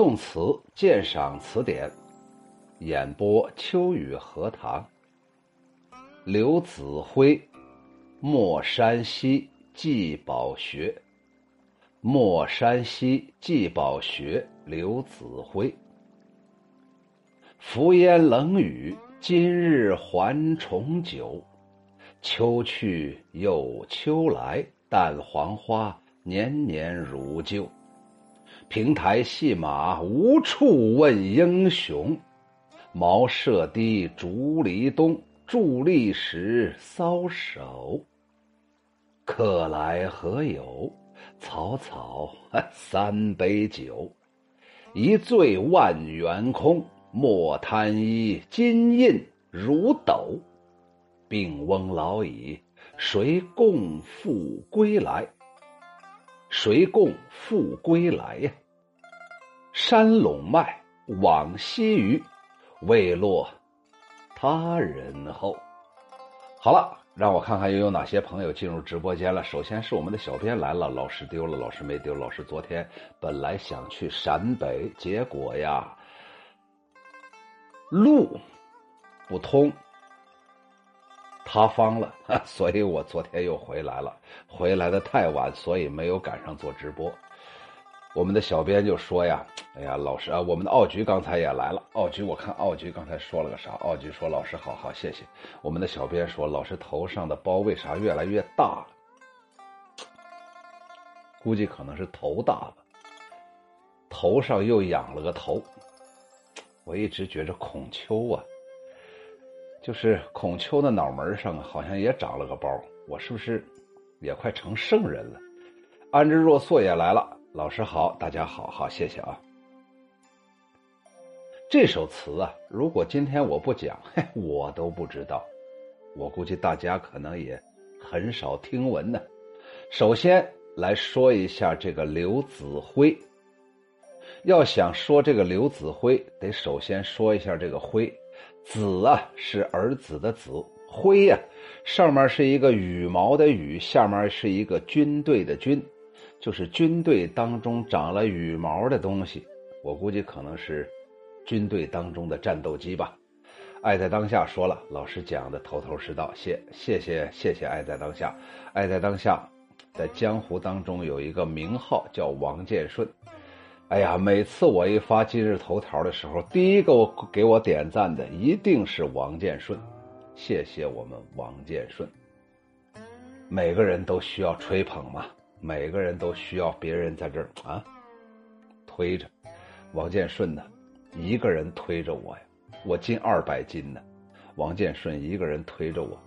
宋词鉴赏词典，演播秋雨荷塘。刘子辉，《莫山西祭宝学》。莫山西祭宝学，刘子辉。浮烟冷雨，今日还重九。秋去又秋来，但黄花年年如旧。平台戏马无处问英雄，茅舍低竹篱东，伫立时搔首。客来何有？草草 三杯酒，一醉万元空。莫贪衣金印如斗，病翁老矣，谁共赴归来？谁共赴归来呀？山陇麦，往昔余，未落他人后。好了，让我看看又有哪些朋友进入直播间了。首先是我们的小编来了，老师丢了，老师没丢，老师昨天本来想去陕北，结果呀，路不通。塌方了，所以我昨天又回来了。回来的太晚，所以没有赶上做直播。我们的小编就说呀：“哎呀，老师啊，我们的奥局刚才也来了。奥局，我看奥局刚才说了个啥？奥局说：‘老师，好好，谢谢。’我们的小编说：‘老师头上的包为啥越来越大了？估计可能是头大了，头上又养了个头。’我一直觉着孔丘啊。”就是孔丘的脑门上好像也长了个包，我是不是也快成圣人了？安之若素也来了，老师好，大家好，好谢谢啊。这首词啊，如果今天我不讲，嘿，我都不知道。我估计大家可能也很少听闻呢。首先来说一下这个刘子辉。要想说这个刘子辉，得首先说一下这个辉。子啊，是儿子的子；辉呀，上面是一个羽毛的羽，下面是一个军队的军，就是军队当中长了羽毛的东西。我估计可能是军队当中的战斗机吧。爱在当下说了，老师讲的头头是道，谢谢谢谢谢爱在当下。爱在当下，在江湖当中有一个名号叫王建顺。哎呀，每次我一发今日头条的时候，第一个给我点赞的一定是王建顺，谢谢我们王建顺。每个人都需要吹捧嘛，每个人都需要别人在这儿啊推着。王建顺呢，一个人推着我呀，我近二百斤呢，王建顺一个人推着我，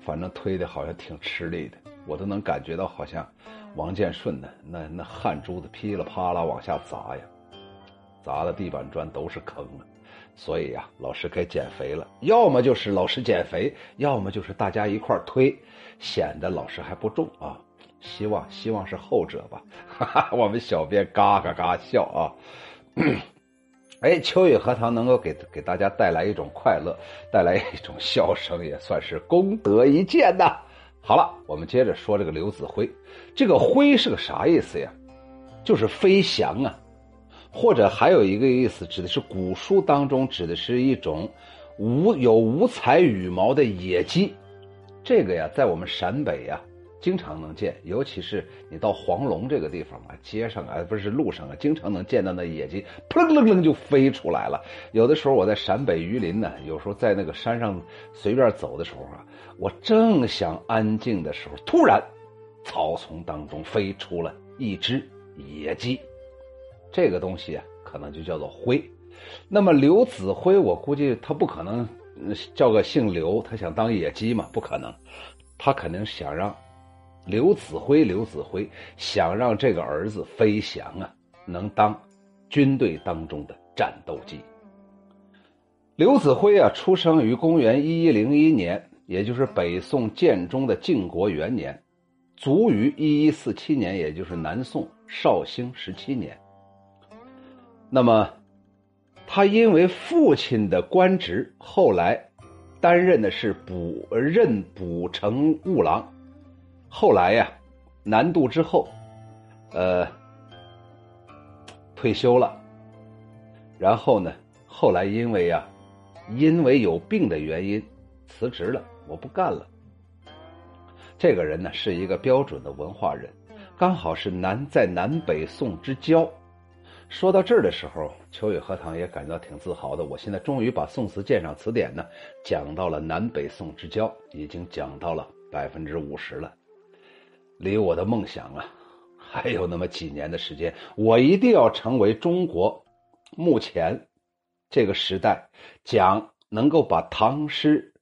反正推的好像挺吃力的，我都能感觉到好像。王建顺呢？那那汗珠子噼里啪啦往下砸呀，砸的地板砖都是坑啊！所以呀，老师该减肥了。要么就是老师减肥，要么就是大家一块推，显得老师还不重啊。希望希望是后者吧。哈哈，我们小编嘎嘎嘎笑啊！哎，秋雨荷塘能够给给大家带来一种快乐，带来一种笑声，也算是功德一件呐。好了，我们接着说这个刘子辉。这个“辉”是个啥意思呀？就是飞翔啊，或者还有一个意思，指的是古书当中指的是一种无有五彩羽毛的野鸡。这个呀，在我们陕北呀，经常能见，尤其是你到黄龙这个地方啊，街上啊，不是路上啊，经常能见到那野鸡，扑棱棱就飞出来了。有的时候我在陕北榆林呢，有时候在那个山上随便走的时候啊。我正想安静的时候，突然，草丛当中飞出了一只野鸡，这个东西啊，可能就叫做灰。那么刘子辉，我估计他不可能叫个姓刘，他想当野鸡嘛？不可能，他肯定想让刘子辉，刘子辉想让这个儿子飞翔啊，能当军队当中的战斗机。刘子辉啊，出生于公元一一零一年。也就是北宋建中的靖国元年，卒于一一四七年，也就是南宋绍兴十七年。那么，他因为父亲的官职，后来担任的是补任补城务郎。后来呀，南渡之后，呃，退休了。然后呢，后来因为呀，因为有病的原因，辞职了，我不干了。这个人呢，是一个标准的文化人，刚好是南在南北宋之交。说到这儿的时候，秋雨荷塘也感到挺自豪的。我现在终于把《宋词鉴赏词典》呢讲到了南北宋之交，已经讲到了百分之五十了。离我的梦想啊，还有那么几年的时间，我一定要成为中国目前这个时代讲能够把唐诗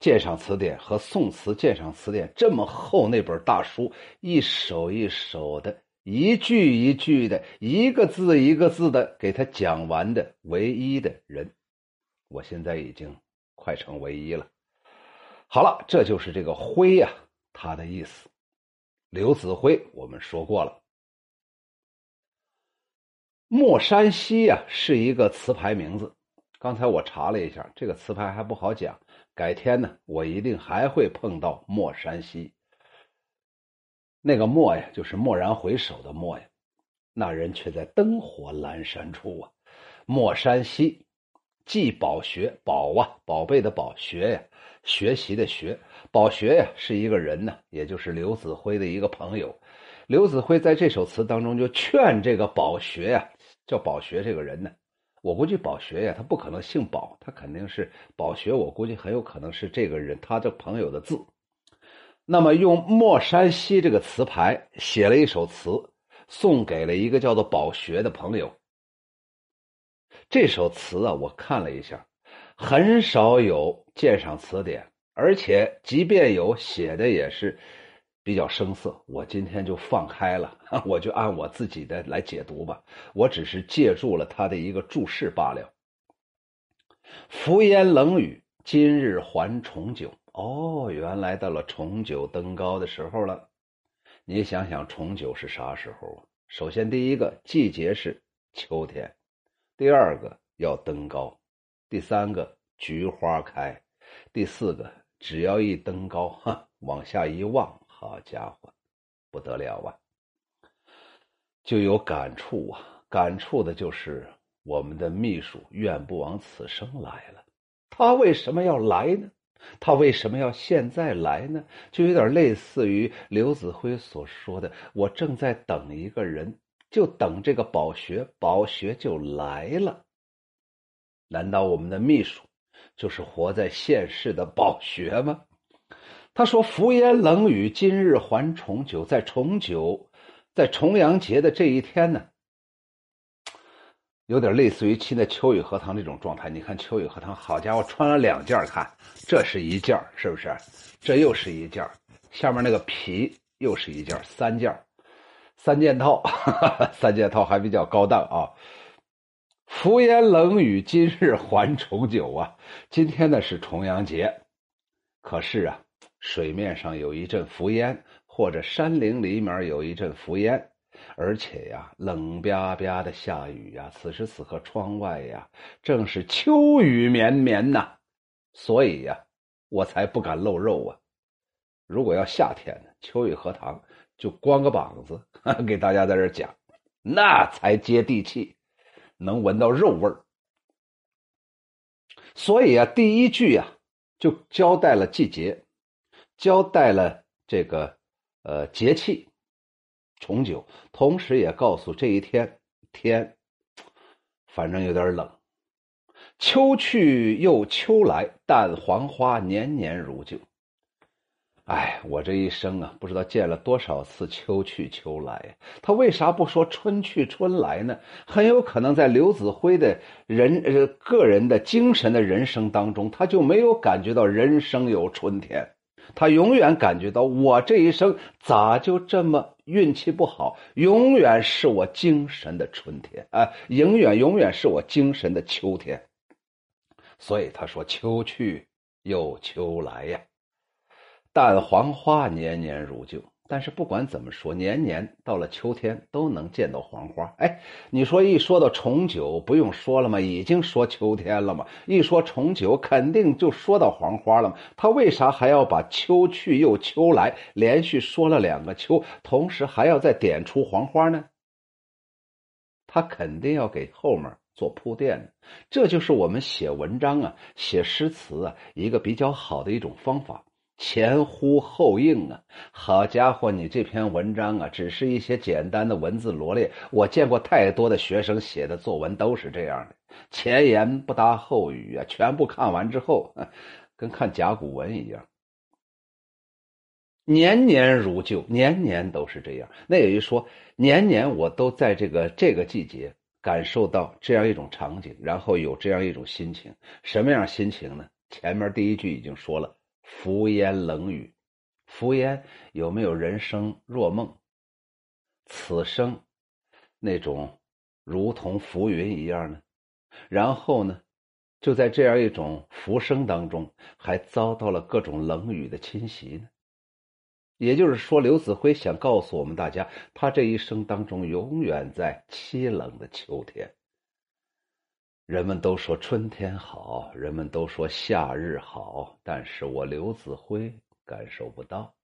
鉴赏词典和宋词鉴赏词典这么厚那本大书一首一首的。一句一句的，一个字一个字的给他讲完的唯一的人，我现在已经快成唯一了。好了，这就是这个“灰”呀，它的意思。刘子辉，我们说过了。莫山西呀，是一个词牌名字。刚才我查了一下，这个词牌还不好讲。改天呢，我一定还会碰到莫山西。那个莫呀，就是蓦然回首的蓦呀，那人却在灯火阑珊处啊。莫山西，既宝学宝啊，宝贝的宝学呀，学习的学宝学呀，是一个人呢，也就是刘子辉的一个朋友。刘子辉在这首词当中就劝这个宝学呀，叫宝学这个人呢，我估计宝学呀，他不可能姓宝，他肯定是宝学，我估计很有可能是这个人他的朋友的字。那么，用莫山西这个词牌写了一首词，送给了一个叫做宝学的朋友。这首词啊，我看了一下，很少有鉴赏词典，而且即便有，写的也是比较生涩。我今天就放开了，我就按我自己的来解读吧。我只是借助了他的一个注释罢了。浮烟冷雨，今日还重九。哦，原来到了重九登高的时候了。你想想，重九是啥时候啊？首先，第一个季节是秋天；第二个要登高；第三个菊花开；第四个只要一登高，哈，往下一望，好家伙，不得了啊！就有感触啊，感触的就是我们的秘书愿不枉此生来了。他为什么要来呢？他为什么要现在来呢？就有点类似于刘子辉所说的：“我正在等一个人，就等这个宝学，宝学就来了。”难道我们的秘书就是活在现世的宝学吗？他说：“浮烟冷雨，今日还重九。”在重九，在重阳节的这一天呢？有点类似于现在秋雨荷塘这种状态。你看秋雨荷塘，好家伙，穿了两件看，这是一件是不是？这又是一件下面那个皮又是一件三件三件套，三件套还比较高档啊。浮烟冷雨，今日还重九啊！今天呢是重阳节，可是啊，水面上有一阵浮烟，或者山林里面有一阵浮烟。而且呀，冷吧吧的下雨呀，此时此刻窗外呀，正是秋雨绵绵呐，所以呀，我才不敢露肉啊。如果要夏天，秋雨荷塘就光个膀子 给大家在这讲，那才接地气，能闻到肉味儿。所以啊，第一句呀，就交代了季节，交代了这个呃节气。重九，同时也告诉这一天天，反正有点冷。秋去又秋来，但黄花年年如旧。哎，我这一生啊，不知道见了多少次秋去秋来。他为啥不说春去春来呢？很有可能在刘子辉的人呃个人的精神的人生当中，他就没有感觉到人生有春天。他永远感觉到我这一生咋就这么运气不好？永远是我精神的春天啊，永远永远是我精神的秋天。所以他说：“秋去又秋来呀，但黄花年年如旧。”但是不管怎么说，年年到了秋天都能见到黄花。哎，你说一说到重九，不用说了吗？已经说秋天了吗？一说重九，肯定就说到黄花了吗？他为啥还要把秋去又秋来连续说了两个秋，同时还要再点出黄花呢？他肯定要给后面做铺垫。这就是我们写文章啊、写诗词啊一个比较好的一种方法。前呼后应啊！好家伙，你这篇文章啊，只是一些简单的文字罗列。我见过太多的学生写的作文都是这样的，前言不搭后语啊！全部看完之后，跟看甲骨文一样，年年如旧，年年都是这样。那也就是说，年年我都在这个这个季节感受到这样一种场景，然后有这样一种心情。什么样心情呢？前面第一句已经说了。浮烟冷雨，浮烟有没有人生若梦？此生那种如同浮云一样呢？然后呢，就在这样一种浮生当中，还遭到了各种冷雨的侵袭呢。也就是说，刘子辉想告诉我们大家，他这一生当中永远在凄冷的秋天。人们都说春天好，人们都说夏日好，但是我刘子辉感受不到，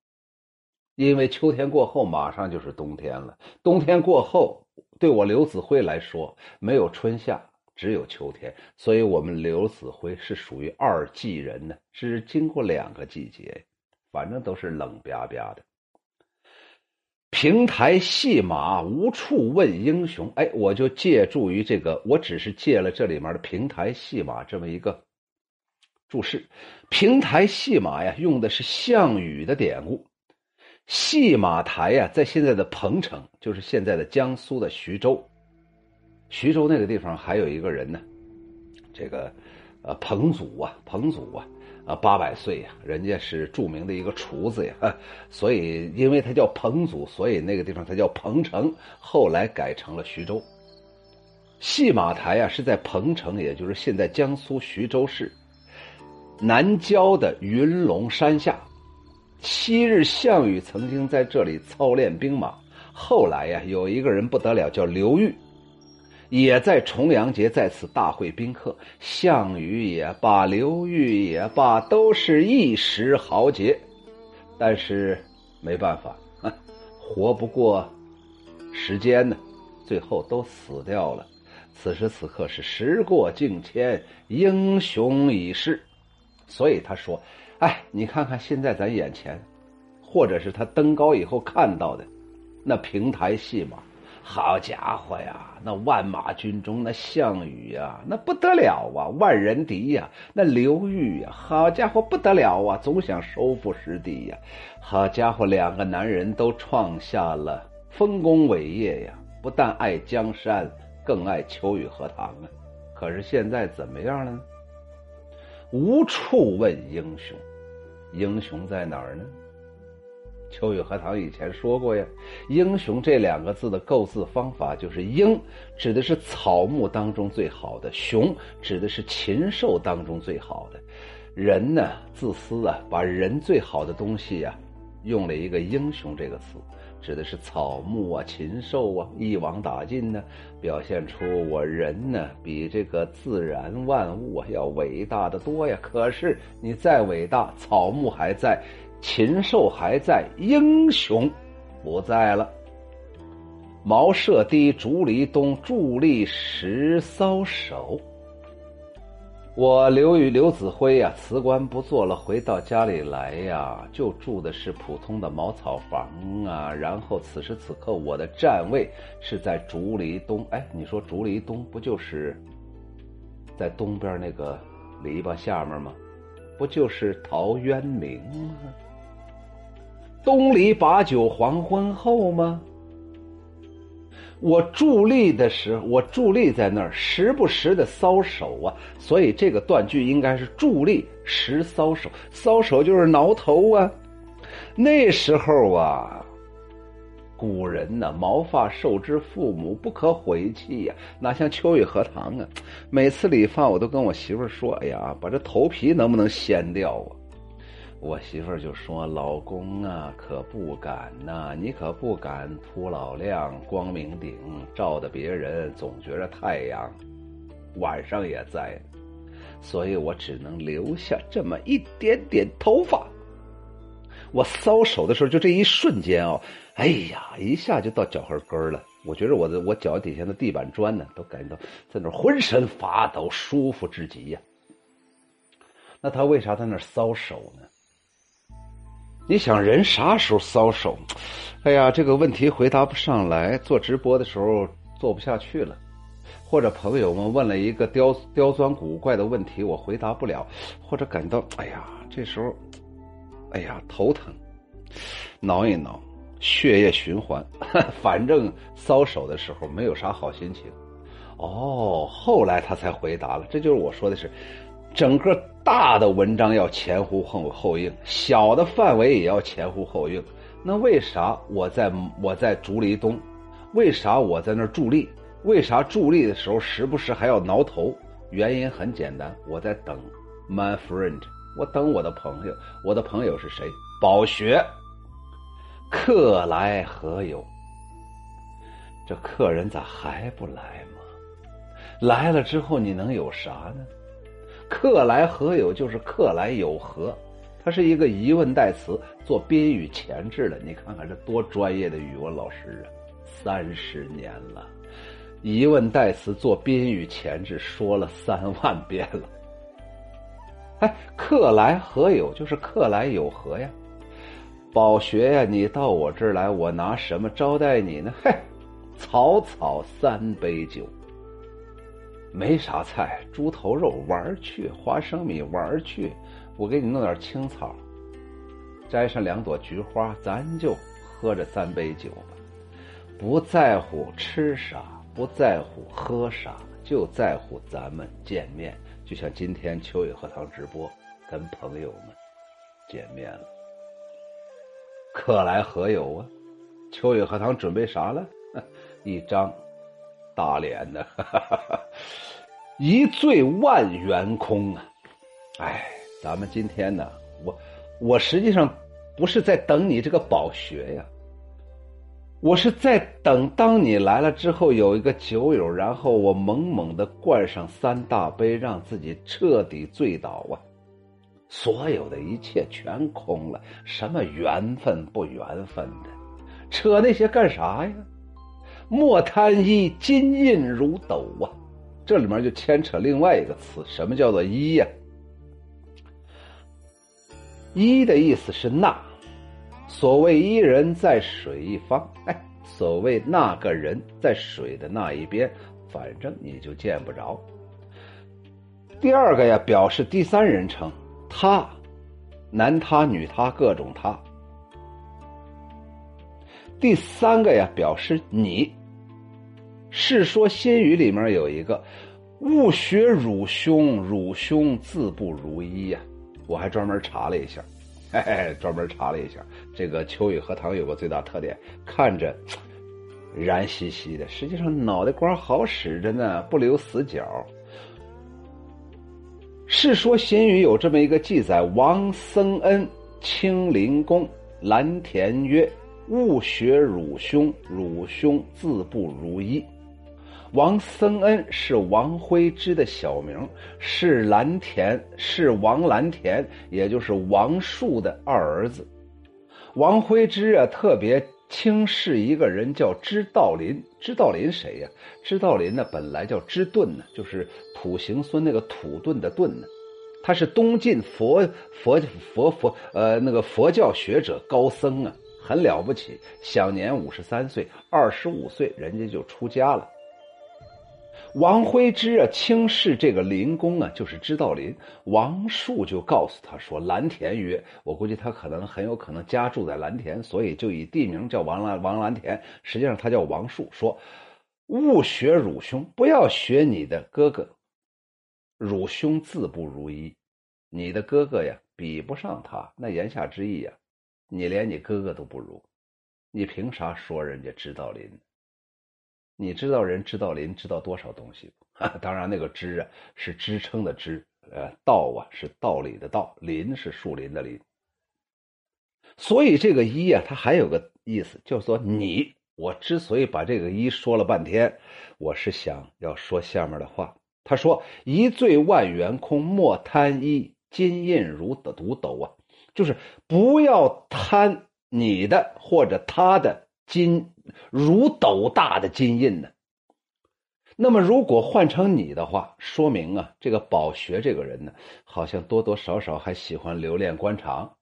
因为秋天过后马上就是冬天了，冬天过后对我刘子辉来说没有春夏，只有秋天，所以我们刘子辉是属于二季人呢，只经过两个季节，反正都是冷巴巴的。平台戏马无处问英雄，哎，我就借助于这个，我只是借了这里面的平台戏马这么一个注释。平台戏马呀，用的是项羽的典故。戏马台呀，在现在的彭城，就是现在的江苏的徐州。徐州那个地方还有一个人呢，这个呃彭祖啊，彭祖啊。啊，八百岁呀，人家是著名的一个厨子呀，所以因为他叫彭祖，所以那个地方他叫彭城，后来改成了徐州。戏马台啊，是在彭城，也就是现在江苏徐州市南郊的云龙山下。昔日项羽曾经在这里操练兵马，后来呀，有一个人不得了，叫刘裕。也在重阳节在此大会宾客，项羽也罢，刘裕也罢，都是一时豪杰，但是没办法，活不过时间呢，最后都死掉了。此时此刻是时过境迁，英雄已逝，所以他说：“哎，你看看现在咱眼前，或者是他登高以后看到的那平台戏码。”好家伙呀，那万马军中那项羽呀，那不得了啊，万人敌呀！那刘裕呀，好家伙不得了啊，总想收复失地呀！好家伙，两个男人都创下了丰功伟业呀！不但爱江山，更爱秋雨荷塘啊！可是现在怎么样了呢？无处问英雄，英雄在哪儿呢？秋雨荷塘以前说过呀，“英雄”这两个字的构字方法就是“英”指的是草木当中最好的，“雄”指的是禽兽当中最好的。人呢，自私啊，把人最好的东西呀，用了一个“英雄”这个词，指的是草木啊、禽兽啊，一网打尽呢，表现出我人呢比这个自然万物啊要伟大的多呀。可是你再伟大，草木还在。禽兽还在，英雄不在了。茅舍低，竹篱东，伫立时搔首。我刘宇刘子辉呀，辞官不做了，回到家里来呀，就住的是普通的茅草房啊。然后此时此刻，我的站位是在竹篱东。哎，你说竹篱东不就是在东边那个篱笆下面吗？不就是陶渊明吗？东篱把酒黄昏后吗？我伫立的时候，我伫立在那儿，时不时的搔首啊。所以这个断句应该是伫立时搔首，搔首就是挠头啊。那时候啊，古人呢，毛发受之父母，不可毁弃呀。哪像秋雨荷塘啊？每次理发，我都跟我媳妇说：“哎呀，把这头皮能不能掀掉啊？”我媳妇就说：“老公啊，可不敢呐，你可不敢铺老亮、光明顶，照的别人总觉着太阳晚上也在，所以我只能留下这么一点点头发。我搔手的时候，就这一瞬间哦，哎呀，一下就到脚后跟了。我觉得我的我脚底下的地板砖呢，都感觉到在那浑身发抖，舒服至极呀。那他为啥在那搔手呢？你想人啥时候搔手？哎呀，这个问题回答不上来。做直播的时候做不下去了，或者朋友们问了一个刁刁钻古怪的问题，我回答不了，或者感到哎呀，这时候，哎呀头疼，挠一挠，血液循环，反正搔手的时候没有啥好心情。哦，后来他才回答了，这就是我说的是。整个大的文章要前呼后后应，小的范围也要前呼后应。那为啥我在我在竹篱东？为啥我在那儿伫立？为啥伫立的时候时不时还要挠头？原因很简单，我在等 my friend，我等我的朋友。我的朋友是谁？宝学。客来何有？这客人咋还不来吗？来了之后你能有啥呢？客来何有？就是客来有何？它是一个疑问代词，做宾语前置的。你看看这多专业的语文老师啊！三十年了，疑问代词做宾语前置说了三万遍了。哎，客来何有？就是客来有何呀？宝学呀，你到我这儿来，我拿什么招待你呢？嘿，草草三杯酒。没啥菜，猪头肉玩去，花生米玩去，我给你弄点青草，摘上两朵菊花，咱就喝这三杯酒吧。不在乎吃啥，不在乎喝啥，就在乎咱们见面。就像今天秋雨荷塘直播，跟朋友们见面了。客来何有啊？秋雨荷塘准备啥了？一张。大连的，一醉万元空啊！哎，咱们今天呢，我我实际上不是在等你这个饱学呀，我是在等当你来了之后有一个酒友，然后我猛猛的灌上三大杯，让自己彻底醉倒啊！所有的一切全空了，什么缘分不缘分的，扯那些干啥呀？莫贪一金印如斗啊，这里面就牵扯另外一个词，什么叫做一呀？一的意思是那，所谓一人在水一方，哎，所谓那个人在水的那一边，反正你就见不着。第二个呀，表示第三人称，他，男他女他各种他。第三个呀，表示你。《世说新语》里面有一个“勿学汝兄，汝兄自不如一”呀，我还专门查了一下，嘿 嘿，专门查了一下，这个秋雨荷塘有个最大特点，看着燃兮兮的，实际上脑袋瓜好使着呢，不留死角。《世说新语》有这么一个记载：王僧恩清灵公。蓝田曰：“勿学汝兄，汝兄自不如一。”王僧恩是王徽之的小名，是蓝田，是王蓝田，也就是王树的二儿子。王徽之啊，特别轻视一个人叫知道林。知道林谁呀？知道林呢，本来叫知顿呢，就是土行孙那个土遁的遁呢。他是东晋佛佛佛佛呃那个佛教学者高僧啊，很了不起，享年五十三岁，二十五岁人家就出家了。王徽之啊，轻视这个林公啊，就是知道林。王树就告诉他说：“蓝田曰，我估计他可能很有可能家住在蓝田，所以就以地名叫王蓝王蓝田。实际上他叫王树。说，勿学汝兄，不要学你的哥哥。汝兄自不如一，你的哥哥呀，比不上他。那言下之意呀，你连你哥哥都不如，你凭啥说人家知道林？”你知道人知道林知道多少东西？当然，那个知啊是支撑的支，呃，道啊是道理的道，林是树林的林。所以这个一啊，它还有个意思，叫做你。我之所以把这个一说了半天，我是想要说下面的话。他说：“一醉万元空，莫贪一金印如的独斗啊，就是不要贪你的或者他的。”金如斗大的金印呢。那么，如果换成你的话，说明啊，这个宝学这个人呢，好像多多少少还喜欢留恋官场。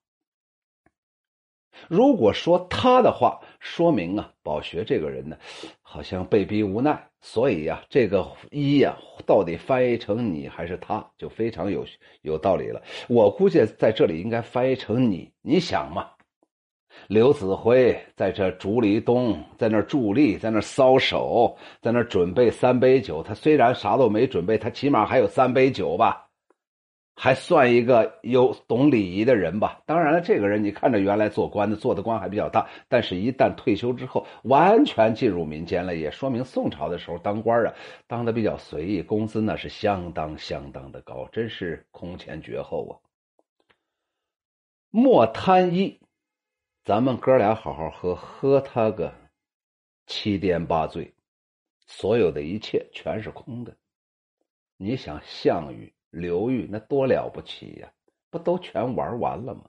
如果说他的话，说明啊，宝学这个人呢，好像被逼无奈。所以呀，这个一呀，到底翻译成你还是他，就非常有有道理了。我估计在这里应该翻译成你。你想嘛？刘子辉在这竹篱东，在那伫立，在那搔首，在那准备三杯酒。他虽然啥都没准备，他起码还有三杯酒吧，还算一个有懂礼仪的人吧。当然了，这个人你看着原来做官的，做的官还比较大，但是一旦退休之后，完全进入民间了，也说明宋朝的时候当官啊，当的比较随意，工资那是相当相当的高，真是空前绝后啊。莫贪一。咱们哥俩好好喝，喝他个七颠八醉，所有的一切全是空的。你想项羽、刘裕那多了不起呀？不都全玩完了吗？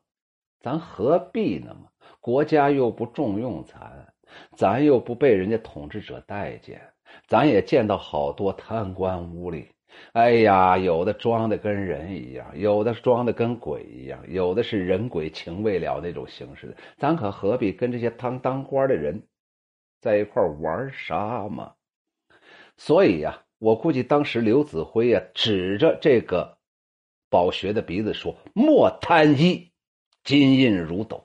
咱何必呢嘛？国家又不重用咱，咱又不被人家统治者待见，咱也见到好多贪官污吏。哎呀，有的装的跟人一样，有的装的跟鬼一样，有的是人鬼情未了那种形式的。咱可何必跟这些当当官的人在一块玩啥嘛？所以呀，我估计当时刘子辉呀，指着这个宝学的鼻子说：“莫贪一，金印如斗。”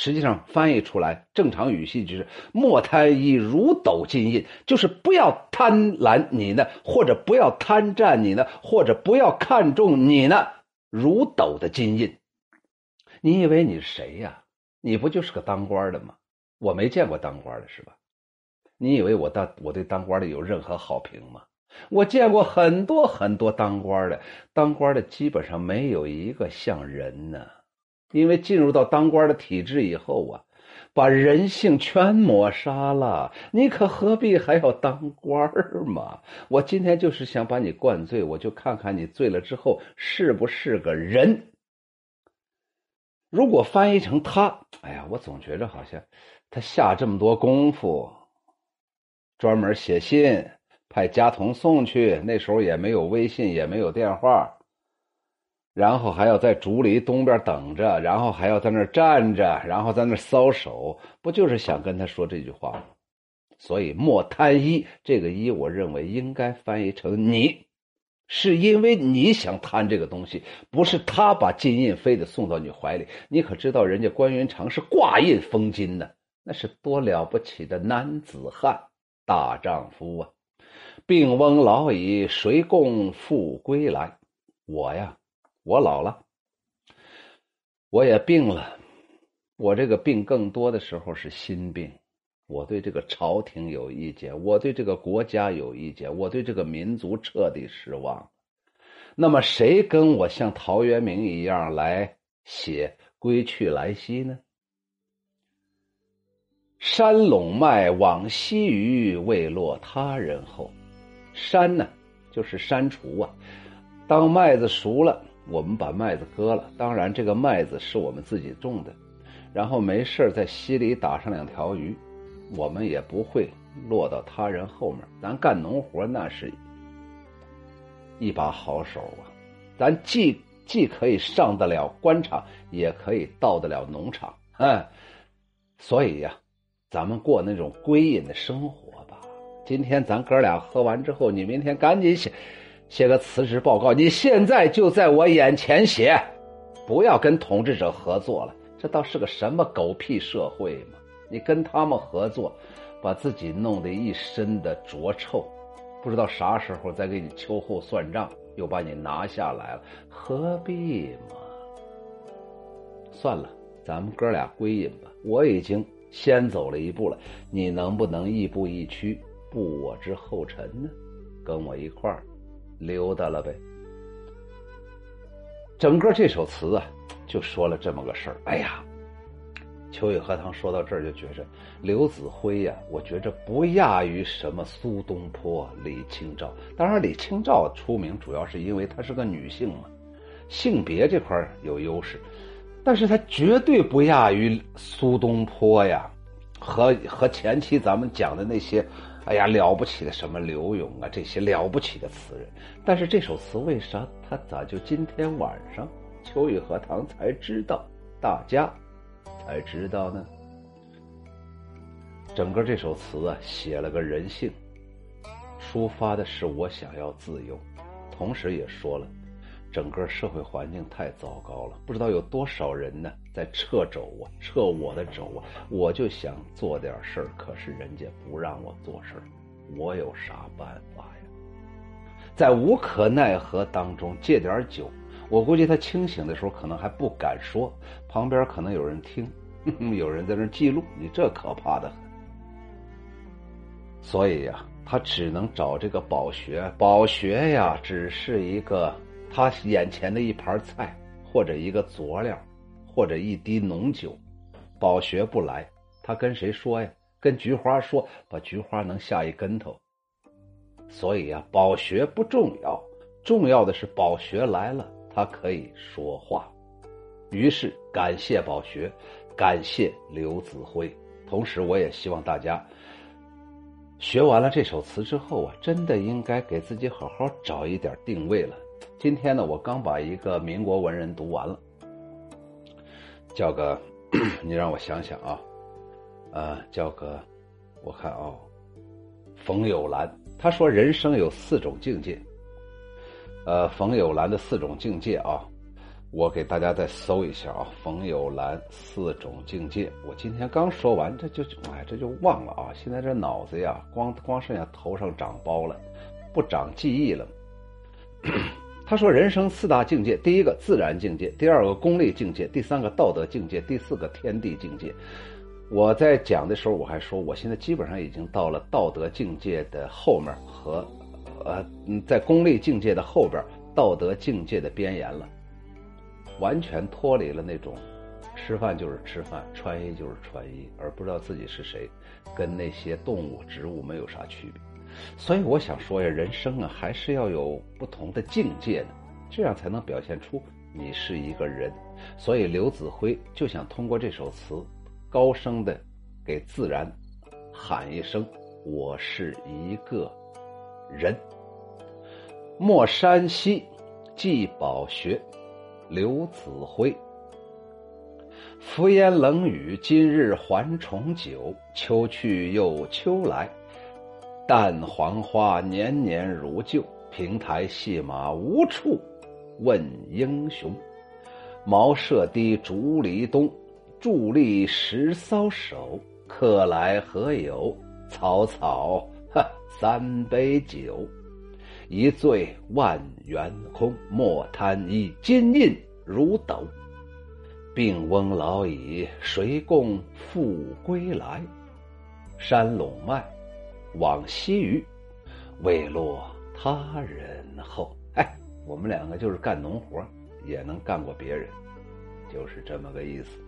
实际上翻译出来，正常语系就是“莫贪一如斗金印”，就是不要贪婪你呢，或者不要贪占你呢，或者不要看重你呢，如斗的金印。你以为你是谁呀？你不就是个当官的吗？我没见过当官的，是吧？你以为我当我对当官的有任何好评吗？我见过很多很多当官的，当官的基本上没有一个像人呢。因为进入到当官的体制以后啊，把人性全抹杀了，你可何必还要当官嘛？我今天就是想把你灌醉，我就看看你醉了之后是不是个人。如果翻译成他，哎呀，我总觉着好像他下这么多功夫，专门写信派家童送去，那时候也没有微信，也没有电话。然后还要在竹篱东边等着，然后还要在那儿站着，然后在那儿搔首，不就是想跟他说这句话吗？所以莫贪一，这个一，我认为应该翻译成你，是因为你想贪这个东西，不是他把金印非得送到你怀里。你可知道人家关云长是挂印封金的，那是多了不起的男子汉大丈夫啊！病翁老矣，谁共复归来？我呀。我老了，我也病了。我这个病更多的时候是心病。我对这个朝廷有意见，我对这个国家有意见，我对这个民族彻底失望。那么，谁跟我像陶渊明一样来写《归去来兮》呢？山陇麦往西隅，未落他人后。山呢，就是删除啊。当麦子熟了。我们把麦子割了，当然这个麦子是我们自己种的，然后没事在溪里打上两条鱼，我们也不会落到他人后面。咱干农活那是一把好手啊，咱既既可以上得了官场，也可以到得了农场，嗯，所以呀，咱们过那种归隐的生活吧。今天咱哥俩喝完之后，你明天赶紧写。写个辞职报告，你现在就在我眼前写，不要跟统治者合作了。这倒是个什么狗屁社会嘛！你跟他们合作，把自己弄得一身的浊臭，不知道啥时候再给你秋后算账，又把你拿下来了，何必嘛？算了，咱们哥俩归隐吧。我已经先走了一步了，你能不能亦步亦趋，步我之后尘呢？跟我一块儿。溜达了呗。整个这首词啊，就说了这么个事儿。哎呀，秋雨荷塘说到这儿就觉着刘子辉呀，我觉着不亚于什么苏东坡、李清照。当然，李清照出名主要是因为她是个女性嘛，性别这块有优势，但是她绝对不亚于苏东坡呀。和和前期咱们讲的那些，哎呀了不起的什么刘勇啊这些了不起的词人，但是这首词为啥他咋就今天晚上秋雨荷塘才知道，大家才知道呢？整个这首词啊，写了个人性，抒发的是我想要自由，同时也说了，整个社会环境太糟糕了，不知道有多少人呢在掣肘啊，掣我的肘啊，我就想做点事儿，可是人家不让我做事儿，我有啥办法呀？在无可奈何当中借点酒，我估计他清醒的时候可能还不敢说，旁边可能有人听，有人在那记录，你这可怕的很。所以呀，他只能找这个宝学。宝学呀，只是一个他眼前的一盘菜，或者一个佐料，或者一滴浓酒。宝学不来，他跟谁说呀？跟菊花说，把菊花能吓一跟头。所以呀，宝学不重要，重要的是宝学来了，他可以说话。于是，感谢宝学，感谢刘子辉。同时，我也希望大家。学完了这首词之后啊，真的应该给自己好好找一点定位了。今天呢，我刚把一个民国文人读完了，叫个，你让我想想啊，呃，叫个，我看啊，冯友兰，他说人生有四种境界，呃，冯友兰的四种境界啊。我给大家再搜一下啊，冯友兰四种境界。我今天刚说完，这就哎，这就忘了啊。现在这脑子呀，光光剩下头上长包了，不长记忆了。他说，人生四大境界：第一个自然境界，第二个功利境界，第三个道德境界，第四个天地境界。我在讲的时候，我还说，我现在基本上已经到了道德境界的后面和呃，在功利境界的后边，道德境界的边沿了。完全脱离了那种，吃饭就是吃饭，穿衣就是穿衣，而不知道自己是谁，跟那些动物、植物没有啥区别。所以我想说呀，人生啊，还是要有不同的境界的，这样才能表现出你是一个人。所以刘子辉就想通过这首词，高声的给自然喊一声：“我是一个人。”莫山西季宝学。刘子辉，浮烟冷雨，今日还重酒。秋去又秋来，淡黄花年年如旧。平台戏马无处问英雄。茅舍低，竹篱东，伫立十搔首。客来何有？草草，哈，三杯酒。一醉万元空，莫贪一金印如斗。病翁老矣，谁共复归来？山陇麦，往西隅，未落他人后。哎，我们两个就是干农活，也能干过别人，就是这么个意思。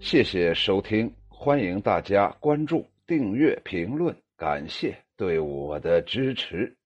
谢谢收听，欢迎大家关注、订阅、评论，感谢。对我的支持。